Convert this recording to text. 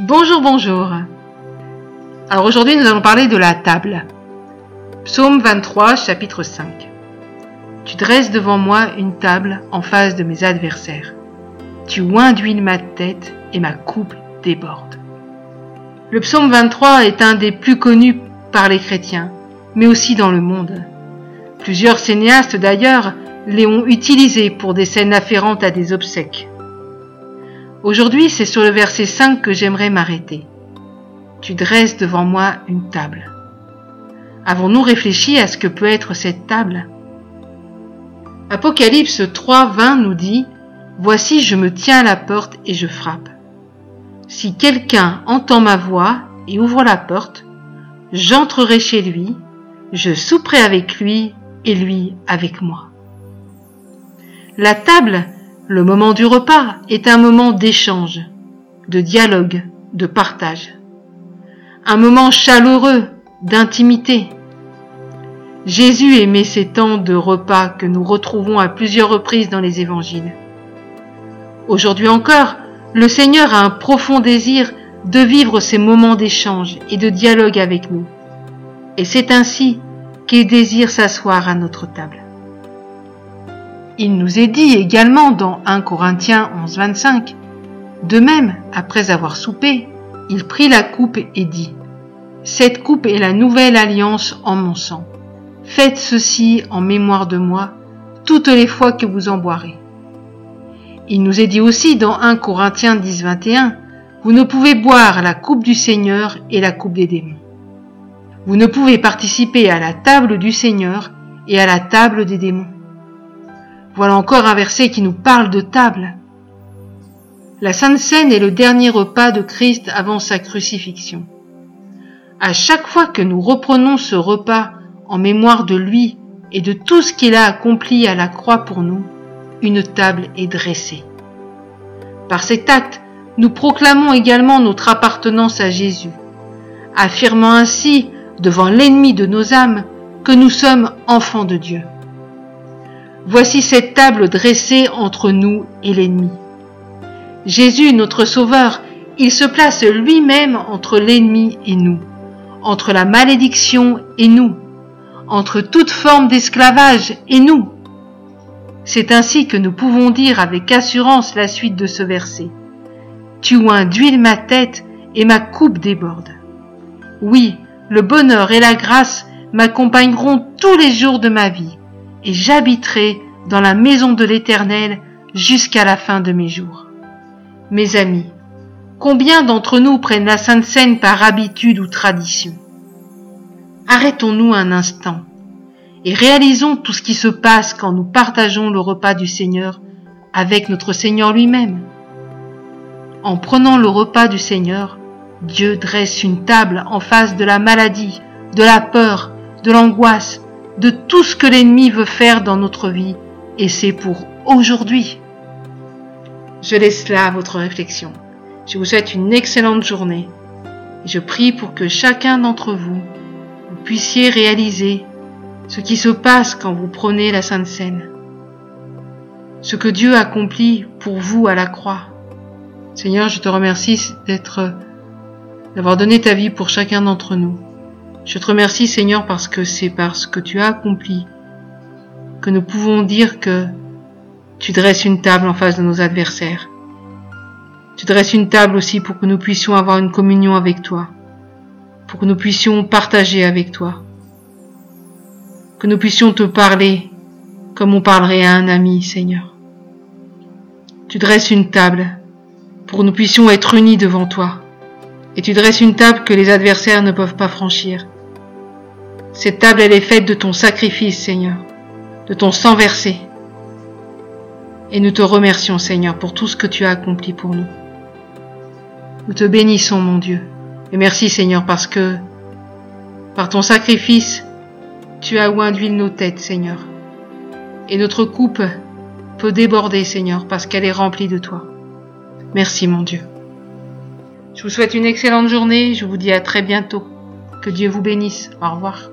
Bonjour, bonjour. Alors aujourd'hui, nous allons parler de la table. Psaume 23, chapitre 5. Tu dresses devant moi une table en face de mes adversaires. Tu oins ma tête et ma coupe déborde. Le psaume 23 est un des plus connus par les chrétiens, mais aussi dans le monde. Plusieurs cinéastes d'ailleurs les ont utilisés pour des scènes afférentes à des obsèques. Aujourd'hui, c'est sur le verset 5 que j'aimerais m'arrêter. Tu dresses devant moi une table. Avons-nous réfléchi à ce que peut être cette table? Apocalypse 3, 20 nous dit Voici, je me tiens à la porte et je frappe. Si quelqu'un entend ma voix et ouvre la porte, j'entrerai chez lui, je souperai avec lui et lui avec moi. La table, le moment du repas, est un moment d'échange, de dialogue, de partage. Un moment chaleureux, d'intimité. Jésus aimait ces temps de repas que nous retrouvons à plusieurs reprises dans les évangiles. Aujourd'hui encore, le Seigneur a un profond désir de vivre ces moments d'échange et de dialogue avec nous. Et c'est ainsi qu'il désire s'asseoir à notre table. Il nous est dit également dans 1 Corinthiens 11, 25, De même, après avoir soupé, il prit la coupe et dit, Cette coupe est la nouvelle alliance en mon sang. Faites ceci en mémoire de moi toutes les fois que vous en boirez. Il nous est dit aussi dans 1 Corinthiens 10, 21, Vous ne pouvez boire la coupe du Seigneur et la coupe des démons. Vous ne pouvez participer à la table du Seigneur et à la table des démons. Voilà encore un verset qui nous parle de table. La Sainte Seine est le dernier repas de Christ avant sa crucifixion. À chaque fois que nous reprenons ce repas en mémoire de lui et de tout ce qu'il a accompli à la croix pour nous, une table est dressée. Par cet acte, nous proclamons également notre appartenance à Jésus, affirmant ainsi devant l'ennemi de nos âmes que nous sommes enfants de Dieu. Voici cette table dressée entre nous et l'ennemi. Jésus, notre Sauveur, il se place lui-même entre l'ennemi et nous, entre la malédiction et nous, entre toute forme d'esclavage et nous. C'est ainsi que nous pouvons dire avec assurance la suite de ce verset. Tu oins d'huile ma tête et ma coupe déborde. Oui, le bonheur et la grâce m'accompagneront tous les jours de ma vie et j'habiterai dans la maison de l'Éternel jusqu'à la fin de mes jours. Mes amis, combien d'entre nous prennent la Sainte Seine par habitude ou tradition? Arrêtons-nous un instant et réalisons tout ce qui se passe quand nous partageons le repas du Seigneur avec notre Seigneur lui-même. En prenant le repas du Seigneur, Dieu dresse une table en face de la maladie, de la peur, de l'angoisse, de tout ce que l'ennemi veut faire dans notre vie, et c'est pour aujourd'hui. Je laisse là votre réflexion. Je vous souhaite une excellente journée. je prie pour que chacun d'entre vous, vous puissiez réaliser ce qui se passe quand vous prenez la Sainte Seine. Ce que Dieu accomplit pour vous à la croix. Seigneur, je te remercie d'être, d'avoir donné ta vie pour chacun d'entre nous. Je te remercie, Seigneur, parce que c'est parce que tu as accompli que nous pouvons dire que tu dresses une table en face de nos adversaires. Tu dresses une table aussi pour que nous puissions avoir une communion avec toi, pour que nous puissions partager avec toi, que nous puissions te parler comme on parlerait à un ami, Seigneur. Tu dresses une table pour que nous puissions être unis devant toi, et tu dresses une table que les adversaires ne peuvent pas franchir. Cette table, elle est faite de ton sacrifice, Seigneur, de ton sang versé. Et nous te remercions, Seigneur, pour tout ce que tu as accompli pour nous. Nous te bénissons, mon Dieu. Et merci, Seigneur, parce que par ton sacrifice, tu as oint d'huile nos têtes, Seigneur. Et notre coupe peut déborder, Seigneur, parce qu'elle est remplie de toi. Merci, mon Dieu. Je vous souhaite une excellente journée. Je vous dis à très bientôt. Que Dieu vous bénisse. Au revoir.